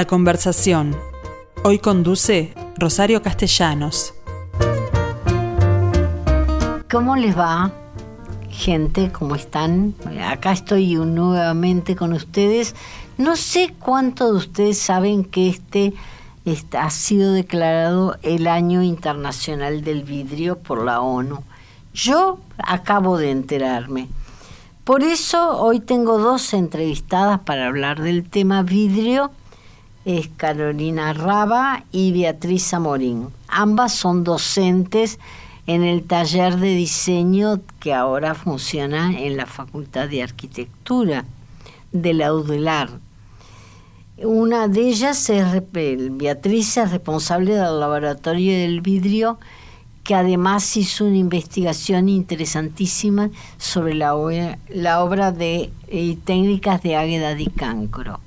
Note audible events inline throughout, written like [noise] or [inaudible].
La conversación. Hoy conduce Rosario Castellanos. ¿Cómo les va? Gente, ¿cómo están? Acá estoy nuevamente con ustedes. No sé cuántos de ustedes saben que este, este ha sido declarado el Año Internacional del Vidrio por la ONU. Yo acabo de enterarme. Por eso hoy tengo dos entrevistadas para hablar del tema vidrio. Es Carolina Raba y Beatriz Amorín. Ambas son docentes en el taller de diseño que ahora funciona en la Facultad de Arquitectura de la UDELAR. Una de ellas es Beatriz, es responsable del laboratorio del vidrio que además hizo una investigación interesantísima sobre la, obra de técnicas de Águeda Di Cancro.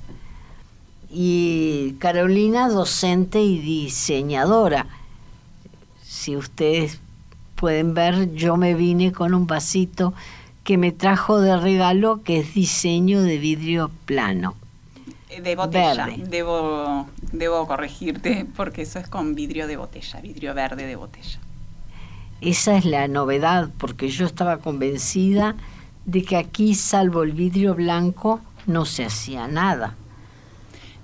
Y Carolina, docente y diseñadora. Si ustedes pueden ver, yo me vine con un vasito que me trajo de regalo, que es diseño de vidrio plano. Eh, de botella. Debo, debo corregirte porque eso es con vidrio de botella, vidrio verde de botella. Esa es la novedad, porque yo estaba convencida de que aquí, salvo el vidrio blanco, no se hacía nada.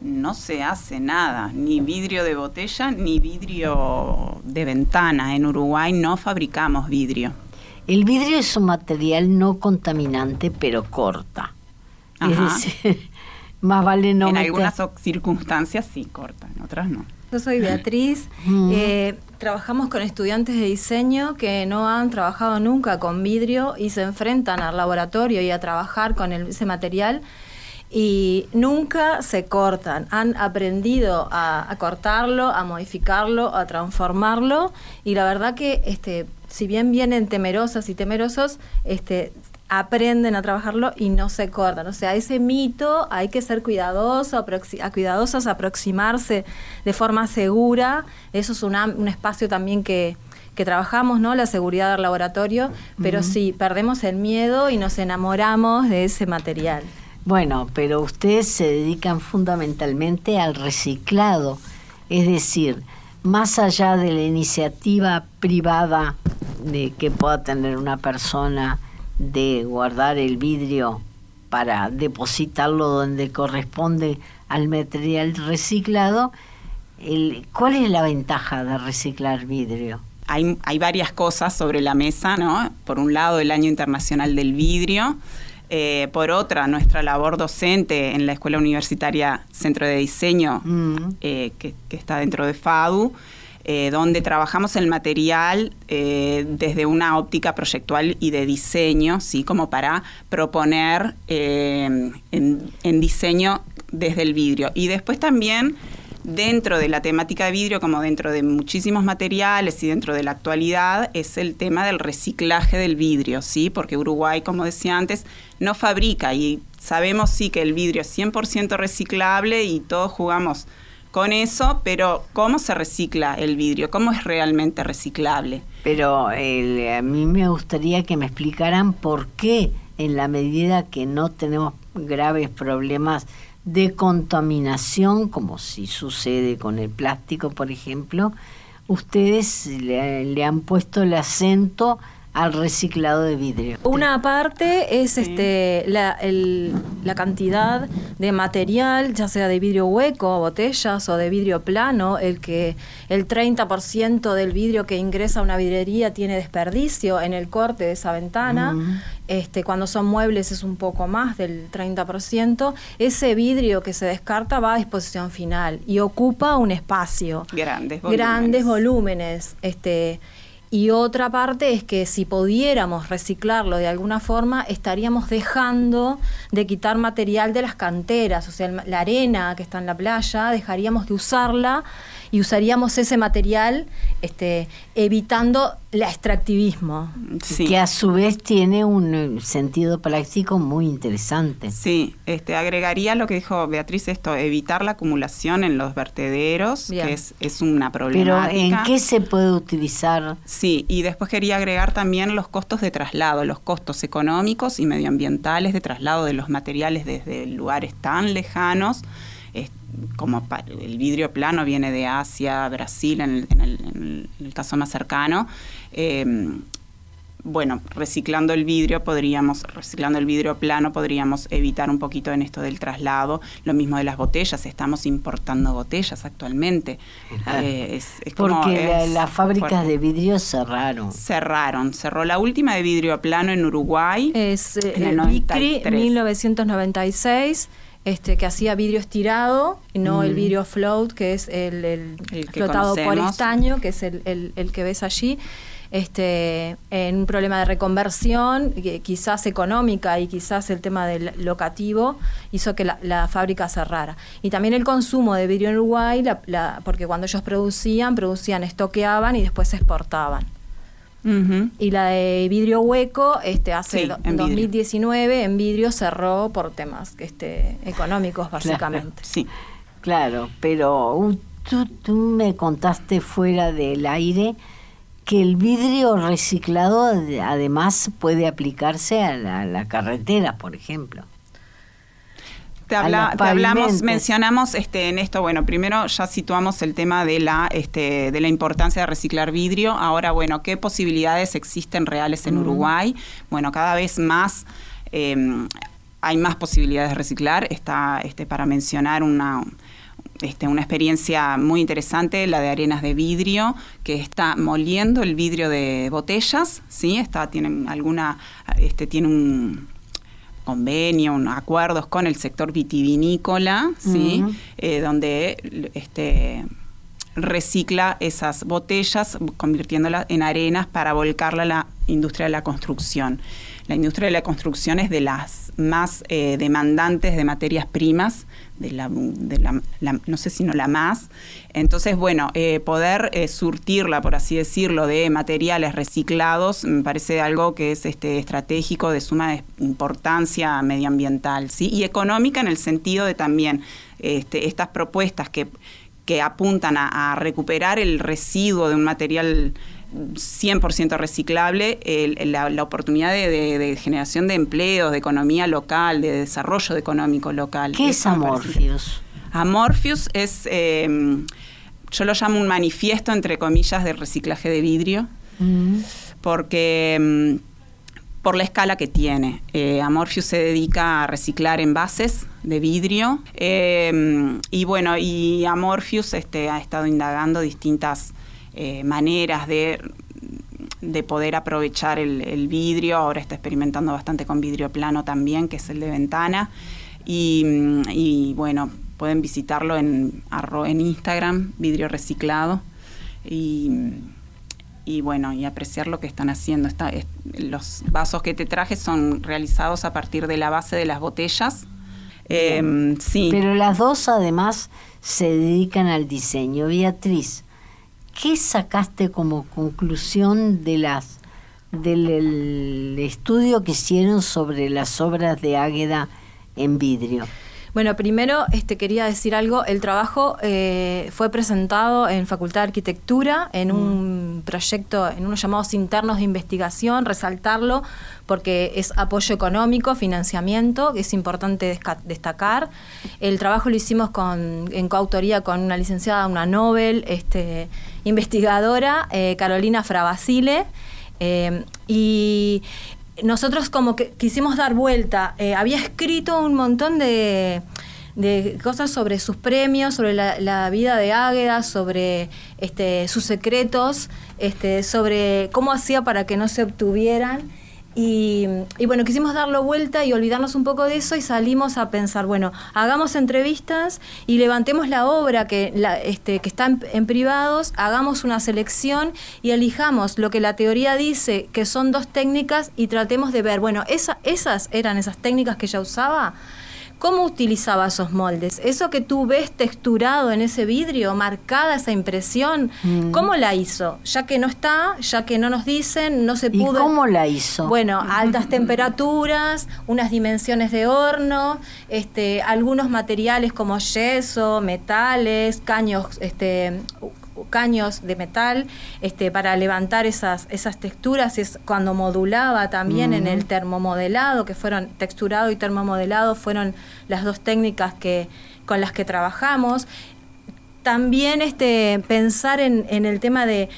No se hace nada, ni vidrio de botella ni vidrio de ventana. En Uruguay no fabricamos vidrio. El vidrio es un material no contaminante, pero corta. Es decir, [laughs] más vale no En algunas circunstancias sí corta, en otras no. Yo soy Beatriz. [laughs] Eh, trabajamos con estudiantes de diseño que no han trabajado nunca con vidrio y se enfrentan al laboratorio y a trabajar con ese material y nunca se cortan. Han aprendido a, cortarlo, a modificarlo, a transformarlo y la verdad que este, si bien vienen temerosas y temerosos, este, aprenden a trabajarlo y no se cortan. O sea, ese mito hay que ser cuidadoso, a cuidadosos, aproximarse de forma segura. Eso es un espacio también que, que, trabajamos, ¿no? La seguridad del laboratorio, pero sí, perdemos el miedo y nos enamoramos de ese material. Bueno, pero ustedes se dedican fundamentalmente al reciclado, es decir, más allá de la iniciativa privada de que pueda tener una persona, de guardar el vidrio para depositarlo donde corresponde al material reciclado, ¿cuál es la ventaja de reciclar vidrio? Hay, hay, varias cosas sobre la mesa, ¿no? Por un lado, el Año Internacional del Vidrio. Eh, por otra, nuestra labor docente en la Escuela Universitaria Centro de Diseño, mm. eh, que, que, está dentro de FADU. Eh, donde trabajamos el material desde una óptica proyectual y de diseño, ¿sí? como para proponer en, diseño desde el vidrio. Y después también dentro de la temática de vidrio, como dentro de muchísimos materiales y dentro de la actualidad, es el tema del reciclaje del vidrio, ¿sí? porque Uruguay, como decía antes, no fabrica y sabemos sí que el vidrio es 100% reciclable y todos jugamos con eso, pero ¿cómo se recicla el vidrio? ¿Cómo es realmente reciclable? Pero a mí me gustaría que me explicaran por qué en la medida que no tenemos graves problemas de contaminación, como si sucede con el plástico, por ejemplo, ustedes le han puesto el acento al reciclado de vidrio. Una parte es este la, la, cantidad de material, ya sea de vidrio hueco, botellas o de vidrio plano, el que el 30% del vidrio que ingresa a una vidrería tiene desperdicio en el corte de esa ventana. Este, cuando son muebles es un poco más del 30%. Ese vidrio que se descarta va a disposición final y ocupa un espacio. Grandes volúmenes. Grandes volúmenes. Este, y otra parte es que si pudiéramos reciclarlo de alguna forma, estaríamos dejando de quitar material de las canteras, o sea, la arena que está en la playa, dejaríamos de usarla y usaríamos ese material este, evitando el extractivismo. Que a su vez tiene un eh, sentido práctico muy interesante. Sí, este, agregaría lo que dijo Beatriz, esto, evitar la acumulación en los vertederos, que es, es una problemática. Pero ¿en qué se puede utilizar? Sí, y después quería agregar también los costos de traslado, los costos económicos y medioambientales de traslado de los materiales desde lugares tan lejanos como el vidrio plano viene de Asia, Brasil, en el, caso más cercano, eh, bueno, reciclando el vidrio podríamos, reciclando el vidrio plano podríamos evitar un poquito en esto del traslado. Lo mismo de las botellas, estamos importando botellas actualmente. Eh, Porque las fábricas de vidrio cerraron. Cerraron, cerró la última de vidrio plano en Uruguay. Es eh, en el 1996. Este, que hacía vidrio estirado y no el mm. vidrio float, que es el, flotado por estaño, que es el que ves allí este, en un problema de reconversión, quizás económica y quizás el tema del locativo, hizo que la, fábrica cerrara. Y también el consumo de vidrio en Uruguay, porque cuando ellos producían, producían, estoqueaban y después Y la de vidrio hueco, este, hace en 2019 en vidrio cerró por temas este, económicos, básicamente. sí, claro, pero uh, tú, tú me contaste fuera del aire que el vidrio reciclado además puede aplicarse a la, carretera, por ejemplo. Te, hablamos, mencionamos este, en esto, bueno, primero ya situamos el tema de la, este, de la importancia de reciclar vidrio. Ahora, bueno, ¿qué posibilidades existen reales en Uruguay? Bueno, cada vez más em, hay más posibilidades de reciclar. Está este, para mencionar una este, una experiencia muy interesante, la de arenas de vidrio, que está moliendo el vidrio de botellas, ¿sí? Está, tienen alguna, este, tiene un convenio, un, acuerdos con el sector vitivinícola, ¿sí? Eh, donde este, recicla esas botellas, convirtiéndolas en arenas para volcarla a la industria de la construcción. La industria de la construcción es de las más eh, demandantes de materias primas de la, no sé si no la más. Entonces, bueno, eh, poder eh, surtirla, por así decirlo, de materiales reciclados me parece algo que es este, estratégico, de suma importancia medioambiental ¿sí? y económica en el sentido de también este, estas propuestas que, que apuntan a, a recuperar el residuo de un material 100% reciclable, la, oportunidad de, generación de empleos, de economía local, de desarrollo económico local. ¿Qué es Amorpheus? Amorpheus es, em, yo lo llamo un manifiesto, entre comillas, de reciclaje de vidrio, mm. porque em, por la escala que tiene. Eh, Amorpheus se dedica a reciclar envases de vidrio em, y bueno, y Amorpheus este, ha estado indagando distintas eh, maneras de, de, poder aprovechar el, vidrio. Ahora está experimentando bastante con vidrio plano también, que es el de ventana. Y, bueno, pueden visitarlo en, en Instagram, vidrio reciclado. Y, bueno, y apreciar lo que están haciendo. los vasos que te traje son realizados a partir de la base de las botellas. Em, sí. Pero las dos además se dedican al diseño. Beatriz, ¿Qué sacaste como conclusión de las del estudio que hicieron sobre las obras de Águeda en vidrio? Bueno, primero este, quería decir algo. El trabajo eh, fue presentado en Facultad de Arquitectura en un mm. proyecto, en unos llamados internos de investigación, resaltarlo porque es apoyo económico, financiamiento, que es importante destacar. El trabajo lo hicimos con, en coautoría con una licenciada, una Nobel, este, investigadora, eh, Carolina Frabasile. Eh, y nosotros como que quisimos dar vuelta. Eh, había escrito un montón de, cosas sobre sus premios, sobre la, vida de Águeda, sobre este, sus secretos, este, sobre cómo hacía para que no se obtuvieran. Y, bueno, quisimos darlo vuelta y olvidarnos un poco de eso y salimos a pensar, bueno, hagamos entrevistas y levantemos la obra que, este, que está en, privados, hagamos una selección y elijamos lo que la teoría dice que son dos técnicas y tratemos de ver, bueno, esas eran esas técnicas que ella usaba ¿Cómo utilizaba esos moldes? Eso que tú ves texturado en ese vidrio, marcada esa impresión, mm. ¿cómo la hizo? Ya que no está, ya que no nos dicen, no se pudo. ¿Y cómo la hizo? Bueno, altas temperaturas, unas dimensiones de horno, este, algunos materiales como yeso, metales, caños, este, caños de metal este, para levantar esas, esas texturas, es cuando modulaba también en el termomodelado, que fueron texturado y termomodelado, fueron las dos técnicas que, con las que trabajamos. También este, pensar en, en el tema de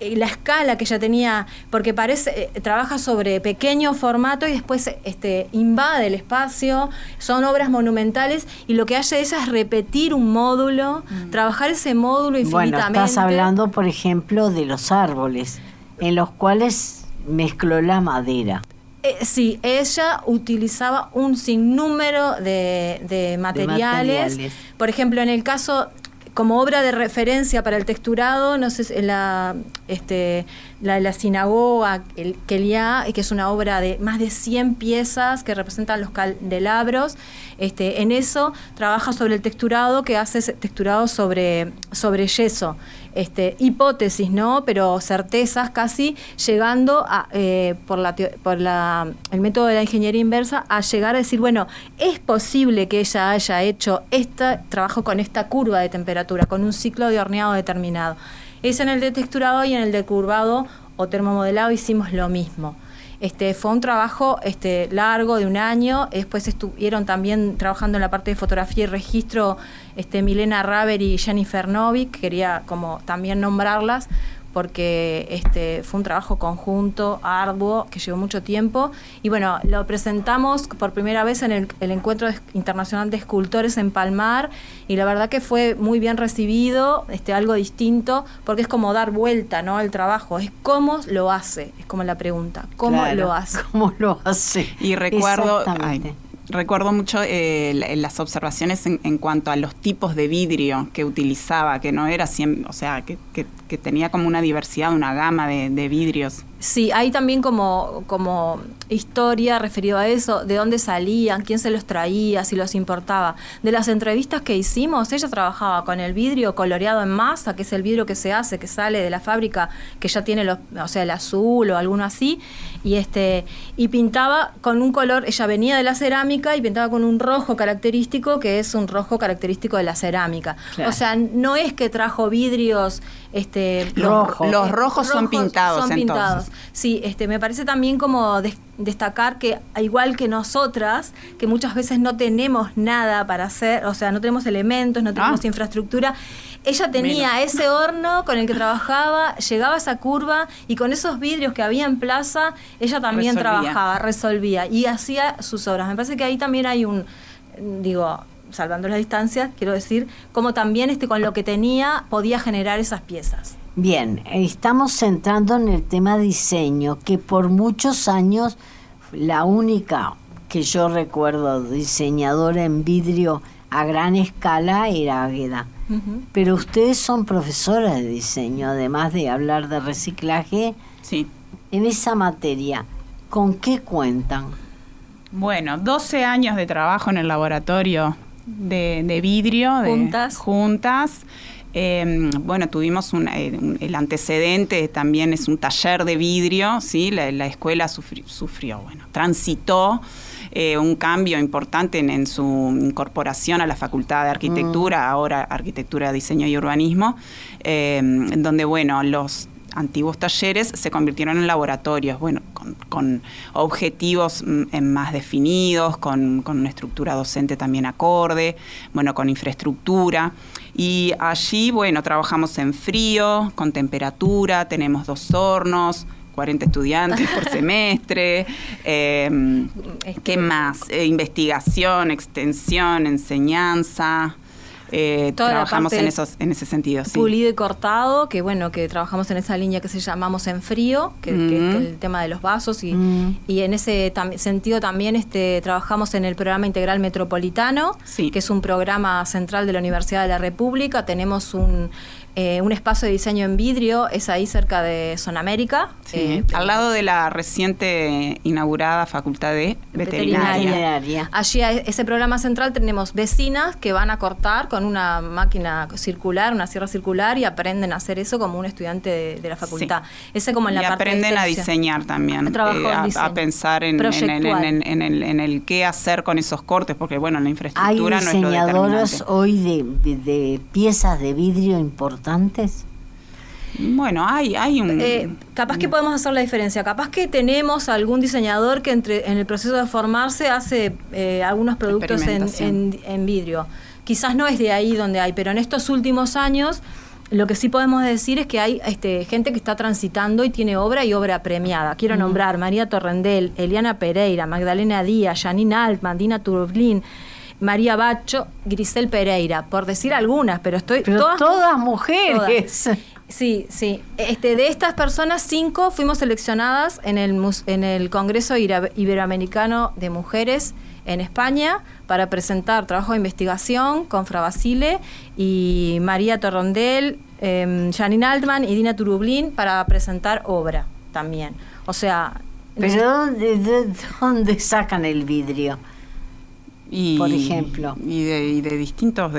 la escala que ella tenía, porque parece, eh, trabaja sobre pequeño formato y después este, invade el espacio, son obras monumentales y lo que hace es, es repetir un módulo, mm. trabajar ese módulo infinitamente. Bueno, estás hablando, por ejemplo, de los árboles, en los cuales mezcló la madera. Eh, sí, ella utilizaba un sinnúmero de, de, materiales. Por ejemplo, en el caso como obra de referencia para el texturado, no sé, la, este, la, la sinagoga el Keliá, que es una obra de más de 100 piezas que representan los candelabros. Este, en eso trabaja sobre el texturado que hace texturado sobre, sobre yeso este, hipótesis, ¿no? Pero certezas casi, llegando a, eh, por, la, por la, el método de la ingeniería inversa, a llegar a decir, bueno, es posible que ella haya hecho este trabajo con esta curva de temperatura, con un ciclo de horneado determinado. Es en el de texturado y en el de curvado o termomodelado hicimos lo mismo. Este, fue un trabajo este, largo de un año. Después estuvieron también trabajando en la parte de fotografía y registro este, Milena Raver y Jennifer Novik. Quería como también nombrarlas porque este, fue un trabajo conjunto, arduo, que llevó mucho tiempo. Y bueno, lo presentamos por primera vez en el, Encuentro Internacional de Escultores en Palmar y la verdad que fue muy bien recibido, este, algo distinto, porque es como dar vuelta ¿no? al trabajo, es cómo lo hace, es como la pregunta, ¿cómo lo hace? [laughs] ¿Cómo lo hace? Y recuerdo... recuerdo mucho eh, las observaciones en, cuanto a los tipos de vidrio que utilizaba, que no era siempre, o sea, que, tenía como una diversidad, una gama de, vidrios. Sí, hay también como, como historia referido a eso, de dónde salían, quién se los traía, si los importaba. De las entrevistas que hicimos, ella trabajaba con el vidrio coloreado en masa, que es el vidrio que se hace, que sale de la fábrica, que ya tiene los, o sea, el azul o alguno así, y este, y pintaba con un color, ella venía de la cerámica y pintaba con un rojo característico, que es un rojo característico de la cerámica. O sea, no es que trajo vidrios este, los, los rojos, son pintados. Son pintados. Sí, este, me parece también como destacar que, igual que nosotras, que muchas veces no tenemos nada para hacer, o sea, no tenemos elementos, no tenemos ah. infraestructura, ella tenía ese horno con el que trabajaba, llegaba a esa curva y con esos vidrios que había en plaza, ella también trabajaba, resolvía y hacía sus obras. Me parece que ahí también hay un, digo, salvando las distancias, quiero decir, como también este, con lo que tenía podía generar esas piezas. Bien, estamos centrando en el tema diseño, que por muchos años la única que yo recuerdo diseñadora en vidrio a gran escala era Águeda. Pero ustedes son profesoras de diseño, además de hablar de reciclaje. Sí. En esa materia, ¿con qué cuentan? Bueno, 12 años de trabajo en el laboratorio de, vidrio. Juntas. juntas. Em, bueno, tuvimos eh, el antecedente también es un taller de vidrio, ¿sí? La, escuela sufrió, bueno, transitó eh, un cambio importante en, su incorporación a la Facultad de Arquitectura, mm. ahora Arquitectura, Diseño y Urbanismo, en donde, bueno, los antiguos talleres se convirtieron en laboratorios, bueno, con, objetivos mm, más definidos, con, una estructura docente también acorde, bueno, con infraestructura. Y allí, bueno, trabajamos en frío, con temperatura, tenemos dos hornos, 40 estudiantes por [laughs] semestre. Em, ¿Qué más? Eh, investigación, extensión, enseñanza. Eh, trabajamos en, esos, en ese sentido. Sí. Pulido y cortado, que bueno, que trabajamos en esa línea que se llamamos en frío, que, es el tema de los vasos, y, y en ese sentido también este, trabajamos en el programa integral metropolitano, que es un programa central de la Universidad de la República. Tenemos un eh, un espacio de diseño en vidrio, es ahí cerca de Zona América. Eh, al lado de la reciente inaugurada Facultad de Veterinaria. Allí, a ese programa central, tenemos vecinas que van a cortar con una máquina circular, una sierra circular, y aprenden a hacer eso como un estudiante de, la facultad. Ese como en la y aprenden a diseñar también, eh, a, pensar en, en, el, qué hacer con esos cortes, porque bueno, la infraestructura no es lo diseñadores hoy de, de piezas de vidrio importantes Bueno, hay, hay un... Eh, capaz que podemos hacer la diferencia. Capaz que tenemos algún diseñador que entre, en el proceso de formarse hace eh, algunos productos en, en, vidrio. Quizás no es de ahí donde hay, pero en estos últimos años lo que sí podemos decir es que hay este, gente que está transitando y tiene obra y obra premiada. Quiero nombrar María Torrendel, Eliana Pereira, Magdalena Díaz, Janine Altman, Dina Turblin, María Bacho, Grisel Pereira, por decir algunas, pero estoy todas, mujeres. Sí, sí. Este, de estas personas, cinco fuimos seleccionadas en el, en el Congreso Iberoamericano de Mujeres en España para presentar trabajo de investigación con Frabasile y María Torrondel, eh, Janine Altman y Dina Turublin para presentar obra también. O sea... ¿Pero de dónde sacan el vidrio? Y, por ejemplo. y de, distintos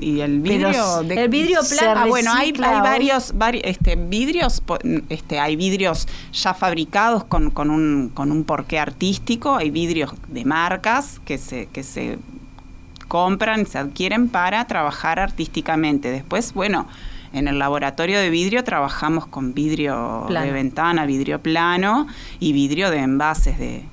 y el vidrio el vidrio plano ah, bueno hay, hay varios, este vidrios este hay vidrios ya fabricados con, con un con un porqué artístico hay vidrios de marcas que se que se compran se adquieren para trabajar artísticamente. Después bueno en el laboratorio de vidrio trabajamos con vidrio de ventana, vidrio plano y vidrio de envases de,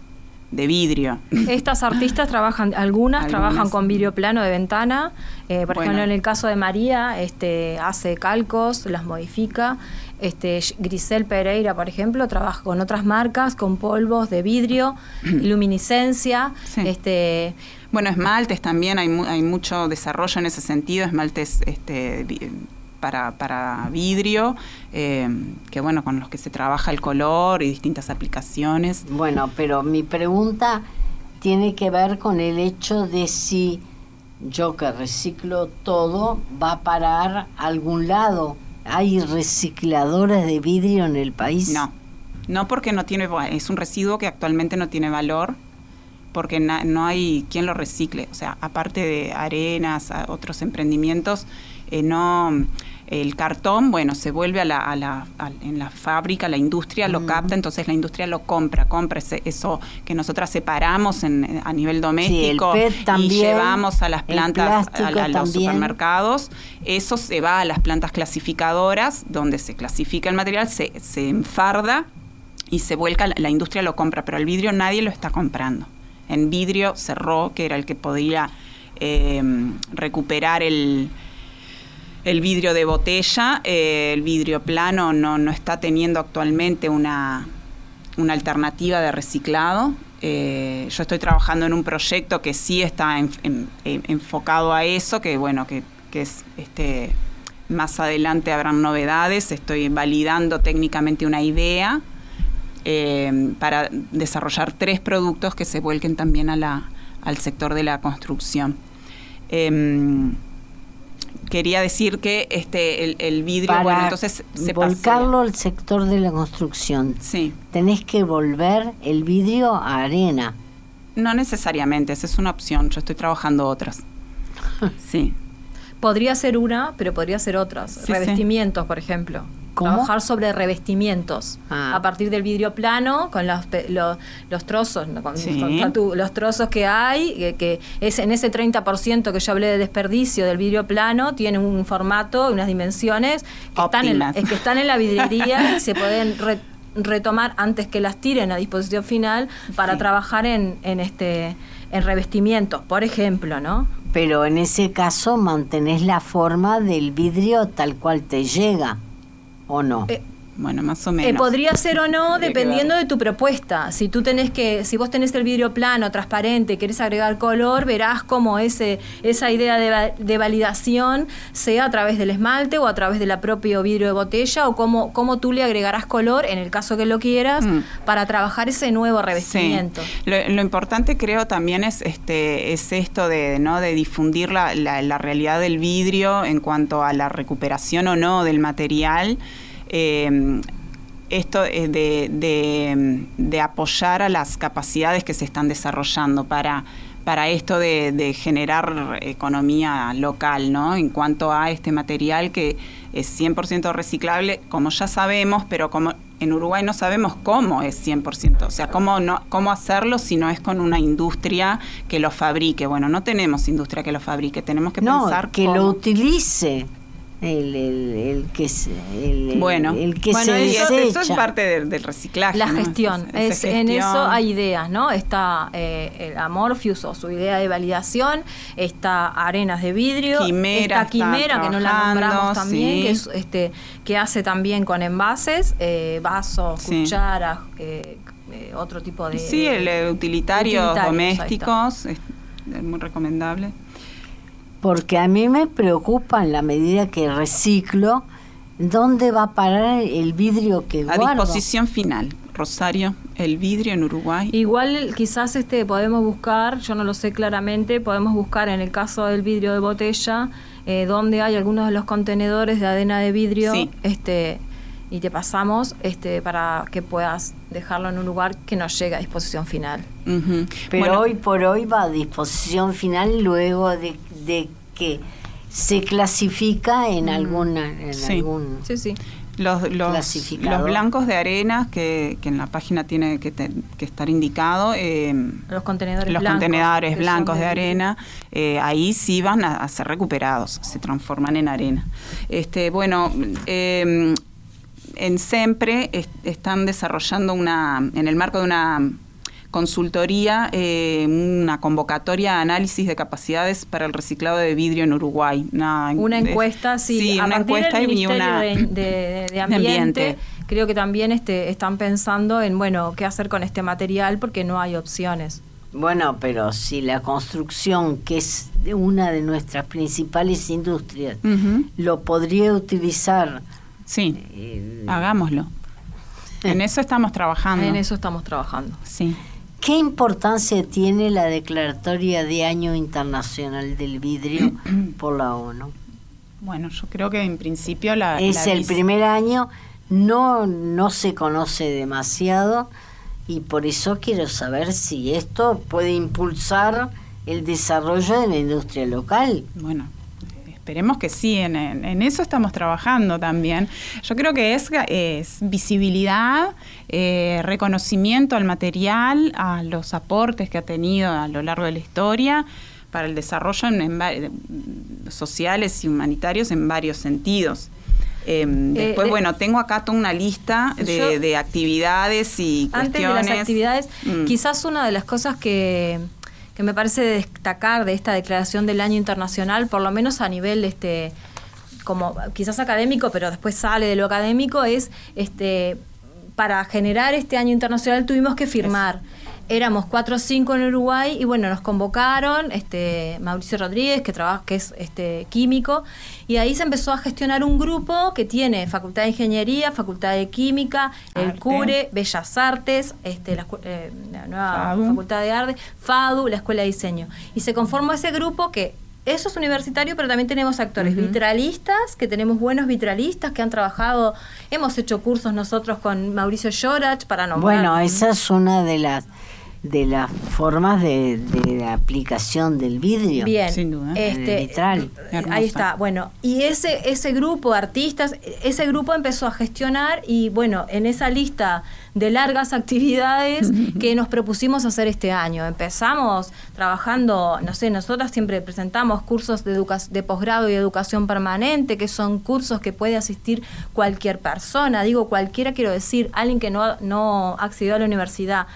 de vidrio. Estas artistas trabajan, algunas, trabajan con vidrio plano de ventana. Eh, por ejemplo, en el caso de María, este, hace calcos, las modifica. Este, Grisel Pereira, por ejemplo, trabaja con otras marcas, con polvos de vidrio, [clears throat] luminiscencia. Este, bueno, esmaltes también, hay, hay mucho desarrollo en ese sentido, esmaltes este, para, para vidrio, eh, que bueno, con los que se trabaja el color y distintas aplicaciones. Bueno, pero mi pregunta tiene que ver con el hecho de si yo que reciclo todo va a parar a algún lado. ¿Hay recicladores de vidrio en el país? No, no porque no tiene, es un residuo que actualmente no tiene valor porque no hay quien lo recicle. O sea, aparte de arenas, otros emprendimientos, eh, no el cartón, bueno, se vuelve a la, en la fábrica, la industria lo capta, entonces la industria lo compra, compra eso que nosotras separamos en, a nivel doméstico y llevamos a las plantas, a, los supermercados, eso se va a las plantas clasificadoras, donde se clasifica el material, se, se enfarda y se vuelca, la industria lo compra, pero el vidrio nadie lo está comprando. En vidrio cerró, que era el que podía eh, recuperar el el vidrio de botella, eh, el vidrio plano no, no, está teniendo actualmente una, una alternativa de reciclado. Eh, yo estoy trabajando en un proyecto que sí está enfocado a eso, que bueno, que, es este más adelante habrán novedades. Estoy validando técnicamente una idea eh, para desarrollar tres productos que se vuelquen también a la, al sector de la construcción. Em, quería decir que este el, vidrio, bueno, entonces se volcarlo al sector de la construcción. Sí. Tenés que volver el vidrio a arena. No necesariamente, esa es una opción. Yo estoy trabajando otras. [laughs] sí. Podría ser una, pero podría ser otras. Revestimientos, por ejemplo. Trabajar sobre revestimientos ah. a partir del vidrio plano con los, los, trozos, los trozos que hay, que, es en ese 30% que yo hablé de desperdicio del vidrio plano, tiene un formato, unas dimensiones que, están en, que están en la vidriería [laughs] y se pueden retomar antes que las tiren a disposición final para trabajar en, en este en revestimientos, por ejemplo, ¿no? Pero en ese caso mantenés la forma del vidrio tal cual te llega o no? Eh, bueno, más o eh, menos. podría ser o no, dependiendo de tu propuesta. Si tú tenés que, si vos tenés el vidrio plano, transparente, querés agregar color, verás cómo ese, esa idea de, validación sea a través del esmalte o a través del propio vidrio de botella o cómo, cómo tú le agregarás color, en el caso que lo quieras, mm. para trabajar ese nuevo revestimiento. Lo, importante creo también es este es esto de no de difundir la, la realidad del vidrio en cuanto a la recuperación o no del material. Eh, esto es de, de, apoyar a las capacidades que se están desarrollando para, para esto de, generar economía local, ¿no? En cuanto a este material que es 100% reciclable, como ya sabemos, pero como en Uruguay no sabemos cómo es 100%, o sea, cómo, no, cómo hacerlo si no es con una industria que lo fabrique. Bueno, no tenemos industria que lo fabrique, tenemos que no, pensar que lo utilice el, el, el que se, el, bueno, el que bueno, se eso, es parte del, del reciclaje. La ¿no? gestión, es, en eso hay ideas, ¿no? Está eh, el Amorpheus o su idea de validación, está Arenas de Vidrio, Quimera está está Quimera, que no la nombramos también, sí. que, es, este, que hace también con envases, eh, vasos, Sí. cucharas, eh, eh, otro tipo de... Sí, el eh, ahí domésticos, es muy recomendable. Porque a mí me preocupa en la medida que reciclo, ¿dónde va a parar el vidrio que A guardo? disposición final. Rosario, el vidrio en Uruguay. Igual quizás este podemos buscar, yo no lo sé claramente, podemos buscar en el caso del vidrio de botella, eh, donde hay algunos de los contenedores de adena de vidrio, Sí. este y te pasamos este para que puedas dejarlo en un lugar que no llegue a disposición final. Ujú. Pero Bueno, hoy por hoy va a disposición final luego de, de que se clasifica en alguna en Sí. algún Sí, sí. los, los, clasificador. los blancos de arena que, que en la página tiene que, te- que estar indicado. eh, Los contenedores los blancos, contenedores de arena, eh, ahí sí van a, a ser recuperados, se transforman en arena. Este, bueno, eh, en SEMPRE es- están desarrollando una, en el marco de una consultoría, eh, una convocatoria a análisis de capacidades para el reciclado de vidrio en Uruguay. Una, Una es- encuesta, sí, a una encuesta del y Ministerio una de, de- de [laughs] ambiente, creo que también este, están pensando en, bueno, qué hacer con este material porque no hay opciones. Bueno, pero si la construcción, que es de una de nuestras principales industrias, lo podría utilizar Sí, eh, hagámoslo. En eso estamos trabajando. En eso estamos trabajando. Sí. ¿Qué importancia tiene la declaratoria de Año Internacional del Vidrio [clears throat] por la ONU? Bueno, yo creo que en principio la... Es la el primer año, no, no se conoce demasiado y por eso quiero saber si esto puede impulsar el desarrollo de la industria local. Bueno, esperemos que sí, en, en- eso estamos trabajando también. Yo creo que es, es visibilidad, eh, reconocimiento al material, a los aportes que ha tenido a lo largo de la historia para el desarrollo en, en va- sociales y humanitarios en varios sentidos. Eh, después, de- bueno, tengo acá toda una lista de, Yo- de actividades y Antes de cuestiones. las actividades, Mm. quizás una de las cosas que, me parece destacar de esta declaración del año internacional, por lo menos a nivel este como quizás académico, pero después sale de lo académico, es este para generar este año internacional tuvimos que firmar. Éramos cuatro o cinco en Uruguay y bueno, nos convocaron, este Mauricio Rodríguez, que trabaja, que es este químico, y ahí se empezó a gestionar un grupo que tiene Facultad de Ingeniería, Facultad de Química, el. CURE, Bellas Artes, este, la, eh, la nueva FADU. Facultad de Arte, FADU, la Escuela de Diseño. Y se conformó ese grupo que eso es universitario, pero también tenemos actores vitralistas, que tenemos buenos vitralistas que han trabajado, hemos hecho cursos nosotros con Mauricio Llorach para nombrar. Bueno, esa es una de las de las formas de, de la aplicación del vidrio. Bien, Sin duda. Este, El vitral. Hermoso. ahí está. Bueno, y ese ese grupo de artistas, ese grupo empezó a gestionar y bueno, en esa lista de largas [laughs] actividades que nos propusimos hacer este año. Empezamos trabajando, no sé, nosotras siempre presentamos cursos de educa- de posgrado y educación permanente, que son cursos que puede asistir cualquier persona, digo cualquiera quiero decir, alguien que no no accedió a la universidad.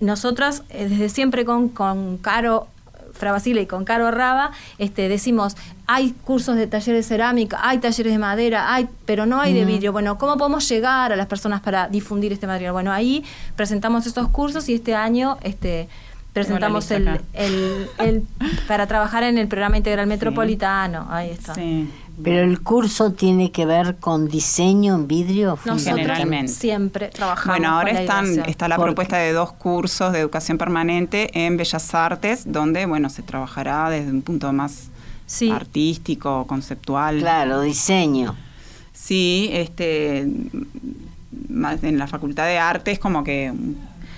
Nosotras eh, desde siempre con con Caro Fra Basile y con Caro Raba, este, decimos, hay cursos de talleres de cerámica, hay talleres de madera, hay, pero no hay de vidrio. Bueno, ¿cómo podemos llegar a las personas para difundir este material? Bueno, ahí presentamos estos cursos y este año este, presentamos el, el- para trabajar en el programa integral [laughs] metropolitano. Ahí está. Sí. Pero el curso tiene que ver con diseño en vidrio. Nosotros Generalmente. siempre trabajamos. Bueno, ahora con la están, ideación. está la Porque- propuesta de dos cursos de educación permanente en Bellas Artes, donde bueno se trabajará desde un punto más Sí. artístico, conceptual. Claro, diseño. Sí, este, más en la Facultad de Artes como que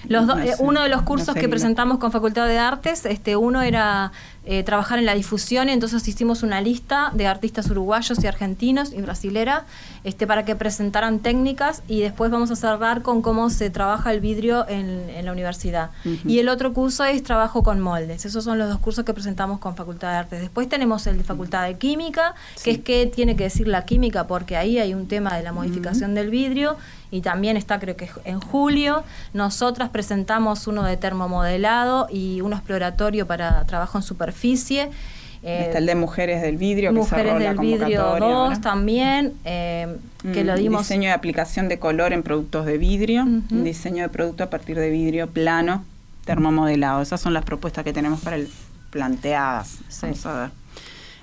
Los No eh, sé, uno de los no cursos sé que presentamos con Facultad de Artes, este, uno era eh, trabajar en la difusión, entonces hicimos una lista de artistas uruguayos y argentinos y brasilera este, para que presentaran técnicas y después vamos a cerrar con cómo se trabaja el vidrio en, en la universidad. Y el otro curso es trabajo con moldes. Esos son los dos cursos que presentamos con Facultad de Artes. Después tenemos el de Facultad de Química, que es que tiene que decir la química porque ahí hay un tema de la modificación del vidrio y también está creo que en julio. Nosotras presentamos uno de termomodelado y uno exploratorio para trabajo en superficie. Eh, Está el de Mujeres del Vidrio, que Mujeres cerró la del Vidrio convocatoria 2 ahora. también, eh, que Mm, lo dimos... Diseño de aplicación de color en productos de vidrio, Ujú. diseño de producto a partir de vidrio plano, termomodelado. Esas son las propuestas que tenemos para el planteadas. Sí. Vamos a ver.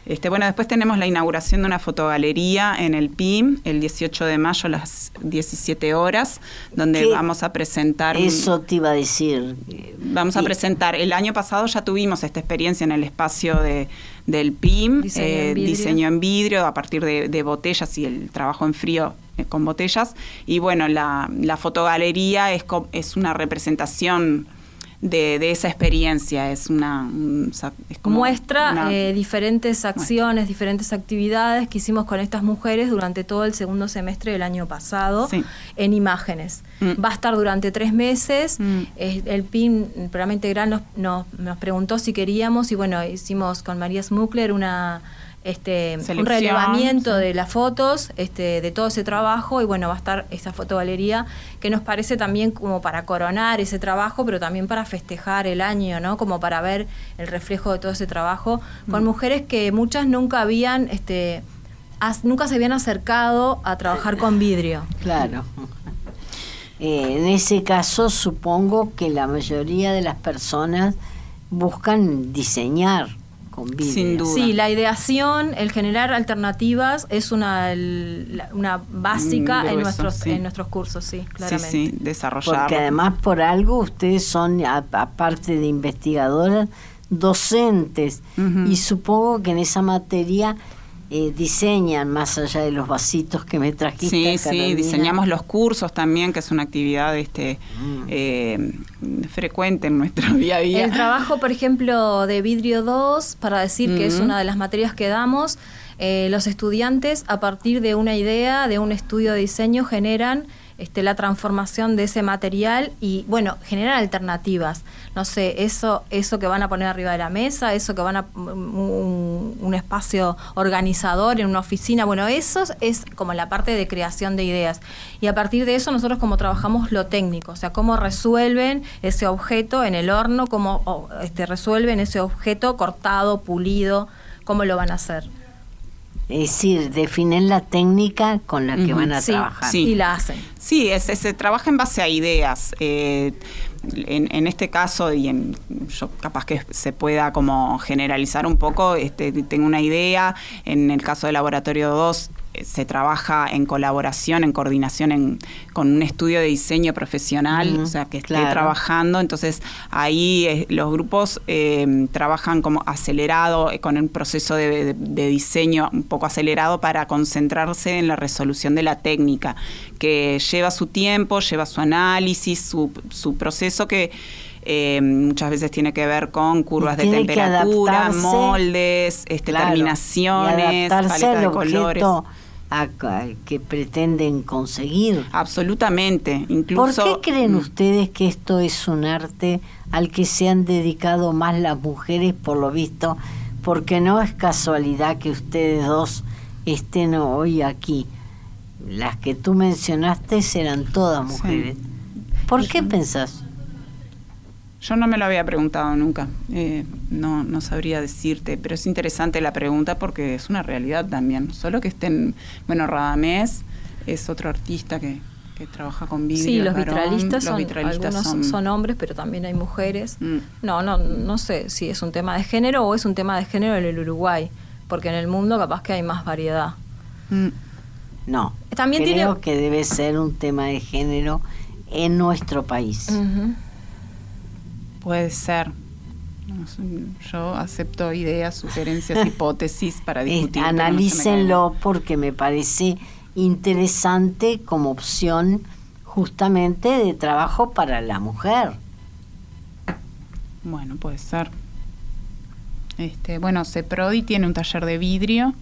Este, bueno, después tenemos la inauguración de una fotogalería en el PIM el 18 de mayo a las 17 horas, donde ¿Qué? vamos a presentar... Eso te iba a decir. Vamos a Y- presentar, el año pasado ya tuvimos esta experiencia en el espacio de, del PIM, Diseño eh, en vidrio. diseño en vidrio a partir de, de botellas y el trabajo en frío eh, con botellas. Y bueno, la, la fotogalería es, es una representación de, de esa experiencia, es una... un sa- es como muestra una- eh, diferentes acciones, diferentes actividades que hicimos con estas mujeres durante todo el segundo semestre del año pasado Sí. en imágenes. Mm. Va a estar durante tres meses. Mm. El PIN, el programa integral, nos, nos, nos preguntó si queríamos y bueno, hicimos con María Smukler una... Este, un relevamiento sí. de las fotos, este, de todo ese trabajo y bueno, va a estar esta fotogalería que nos parece también como para coronar ese trabajo, pero también para festejar el año, ¿no? Como para ver el reflejo de todo ese trabajo con mujeres que muchas nunca habían, este, as- nunca se habían acercado a trabajar con vidrio. Claro. Eh, en ese caso supongo que la mayoría de las personas buscan diseñar con vidrio. Sin duda. Sí, la ideación, el generar alternativas es una, el- una básica Mm, en, nuestros, sí. en nuestros cursos, sí, Sí, claramente. sí, desarrollar. Porque además por algo ustedes son, a- aparte de investigadoras, docentes. Y supongo que en esa materia eh, diseñan más allá de los vasitos que me trajiste. Sí, sí, diseñamos los cursos también, que es una actividad este, Mm. eh, frecuente en nuestro [laughs] día a día. El trabajo, por ejemplo, de vidrio 2, para decir que es una de las materias que damos, eh, los estudiantes a partir de una idea, de un estudio de diseño, generan este, la transformación de ese material y, bueno, generan alternativas. No sé, eso, eso que van a poner arriba de la mesa, eso que van a un, un espacio organizador en una oficina, bueno, eso es como la parte de creación de ideas. Y a partir de eso nosotros como trabajamos lo técnico, o sea, cómo resuelven ese objeto en el horno, cómo este, resuelven ese objeto cortado, pulido, cómo lo van a hacer. Es decir, definen la técnica con la que van a Sí, trabajar. Sí. Y la hacen. Sí, es, es- se trabaja en base a ideas. Eh, en, en este caso, y en, yo capaz que se pueda como generalizar un poco, este, tengo una idea. En el caso del Laboratorio 2 eh, se trabaja en colaboración, en coordinación en- con un estudio de diseño profesional, o sea, que esté claro. trabajando. Entonces, ahí eh, los grupos eh, trabajan como acelerado, eh, con un proceso de, de- de diseño un poco acelerado para concentrarse en la resolución de la técnica, que lleva su tiempo, lleva su análisis, su, su proceso que... eh, muchas veces tiene que ver con curvas de temperatura, moldes, este, Claro, terminaciones, y adaptarse paleta al de colores. A- a- que pretenden conseguir. Absolutamente. Incluso, ¿Por qué creen Mm. ustedes que esto es un arte al que se han dedicado más las mujeres, por lo visto? Porque no es casualidad que ustedes dos estén hoy aquí. Las que tú mencionaste eran todas Sí. mujeres. ¿Por qué pensás? Yo no me lo había preguntado nunca, eh, no, no sabría decirte, pero es interesante la pregunta porque es una realidad también. Solo que estén, bueno, Radamés es otro artista que, que trabaja con vidrio. Sí, los varón, vitralistas, los son, vitralistas algunos son, hombres, pero también hay mujeres. Mm. No, no, no sé si es un tema de género o es un tema de género en el Uruguay, porque en el mundo capaz que hay más variedad. Mm. No. También Creo tiene- que debe ser un tema de género en nuestro país. Ujú. Puede ser. Yo acepto ideas, sugerencias, [laughs] hipótesis para Eh, discutir. no me analícenlo porque me parece interesante como opción justamente de trabajo para la mujer. Bueno, puede ser. Este, bueno, CEPRODI tiene un taller de vidrio.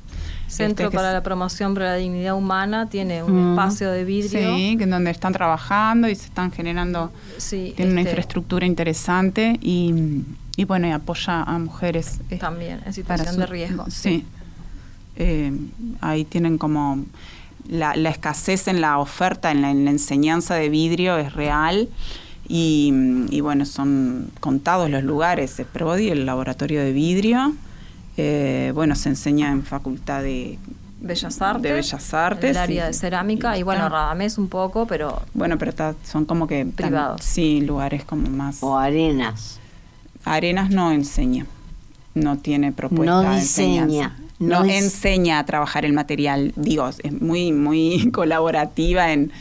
Centro este, para la Promoción para la Dignidad Humana tiene un espacio de vidrio. Sí, en donde están trabajando y se están generando. Sí, tiene una este, infraestructura interesante y, y bueno, y apoya a mujeres. eh, También, en situación su- de riesgo. Sí. Eh, ahí tienen como la, la escasez en la oferta, en la, en la enseñanza de vidrio es real. Y, y bueno, son contados los lugares, el PRODI, el laboratorio de vidrio. Eh, bueno, se enseña en facultad de, Bellas Artes. de Bellas Artes. El área de cerámica y bueno, está- Radamés un poco, pero Bueno, pero está- son como que... tan- Privados. sí, lugares como más... O arenas. Arenas no enseña, no tiene propuesta No de diseña, enseñanza. no No, enseña a trabajar el material, digo, es muy muy [laughs] colaborativa en,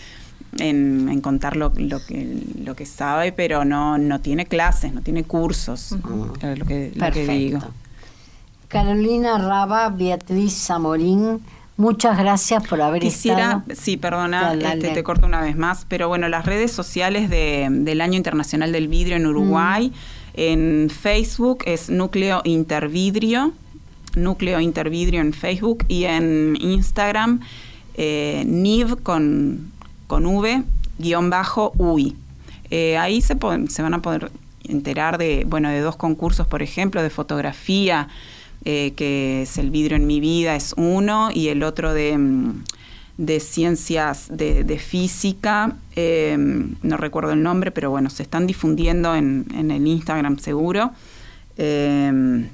en, en contar lo, lo que lo que sabe, pero no no tiene clases, no tiene cursos, es lo que, lo que digo. Carolina Raba, Beatriz Zamorín, muchas gracias por haber Quisiera, estado. sí, perdona, este, te corto una vez más, pero bueno, las redes sociales de- del Año Internacional del Vidrio en Uruguay, en Facebook es Núcleo Intervidrio, Núcleo Intervidrio en Facebook y en Instagram eh, NIV con, con V, guion bajo UI. Eh, ahí se, se van a poder enterar de, bueno, de dos concursos, por ejemplo, de fotografía, eh, que es El vidrio en mi vida, es uno, y el otro de, mm, de ciencias de, de física, eh, no recuerdo el nombre, pero bueno, se están difundiendo en, en el Instagram seguro. Eh,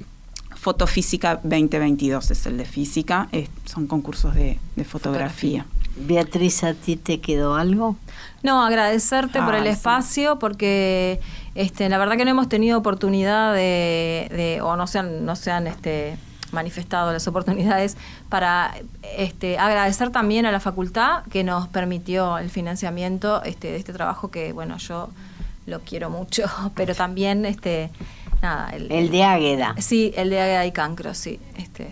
Fotofísica 2022 es el de física, es- son concursos de, de fotografía. Beatriz, ¿a ti te quedó algo? No, agradecerte por el sí. espacio porque este, la verdad que no hemos tenido oportunidad de, de- o no se han, no se han este, manifestado las oportunidades para este, agradecer también a la facultad que nos permitió el financiamiento este, de este trabajo que bueno yo lo quiero mucho, [laughs] pero también este nada El de Águeda. Sí, el de Águeda y Cancro, sí. Este,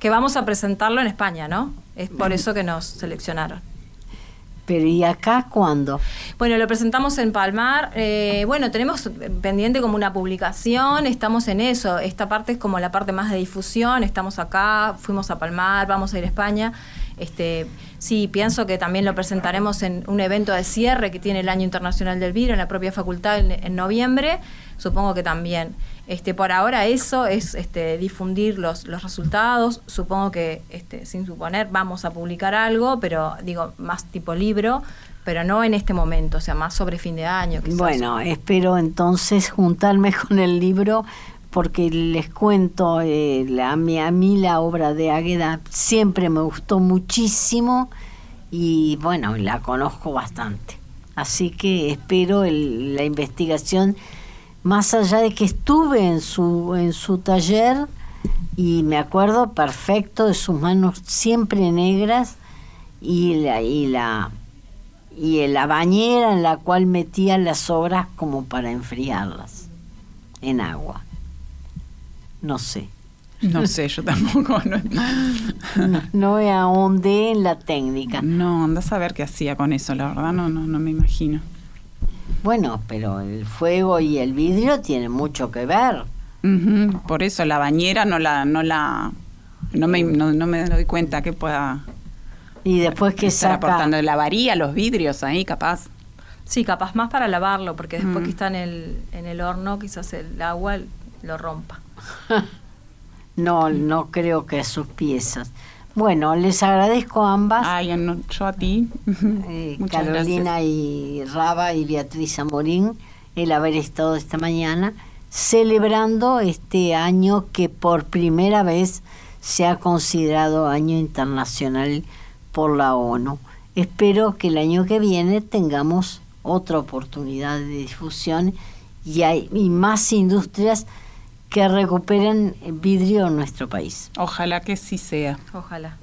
que vamos a presentarlo en España, ¿no? Es por eso que nos seleccionaron. Pero ¿y acá cuándo? Bueno, lo presentamos en Palmar. eh, bueno, tenemos pendiente como una publicación, estamos en eso. Esta parte es como la parte más de difusión. Estamos acá, fuimos a Palmar, vamos a ir a España. Este, sí, pienso que también lo presentaremos en un evento de cierre que tiene el Año Internacional del Vidrio en la propia facultad en, en noviembre. Supongo que también. Este, por ahora eso es este, difundir los, los resultados. Supongo que, este, sin suponer, vamos a publicar algo, pero digo, más tipo libro, pero no en este momento, o sea, más sobre fin de año. Bueno, espero entonces juntarme [laughs] con el libro porque les cuento, eh, la- a, mí, a la obra de Águeda siempre me gustó muchísimo y bueno, la conozco bastante. Así que espero el- la investigación, más allá de que estuve en su, en su taller y me acuerdo perfecto de sus manos siempre negras y la, y la y la bañera en la cual metía las obras como para enfriarlas en agua. No sé. No sé, yo tampoco. [laughs] No, No, ahondé en la técnica. no andás a ver qué hacía con eso, la verdad, no, no, no me imagino. Bueno, pero el fuego y el vidrio tienen mucho que ver. Por eso la bañera no la, no la, no me, no, no me doy cuenta que pueda Y después que estar saca aportando. Lavaría los vidrios ahí, capaz. Sí, capaz más para lavarlo, porque después Mm. que está en el, en el horno, quizás el agua lo rompa. [laughs] no, no creo que sus piezas. Bueno, les agradezco a ambas. Ay, no, yo a ti. eh, Carolina gracias. y Raba y Beatriz Amorín, el haber estado esta mañana celebrando este año que por primera vez se ha considerado año internacional por la ONU. Espero que el año que viene tengamos otra oportunidad de difusión y, hay, y más industrias que recuperen vidrio en nuestro país. Ojalá que sí sea. Ojalá.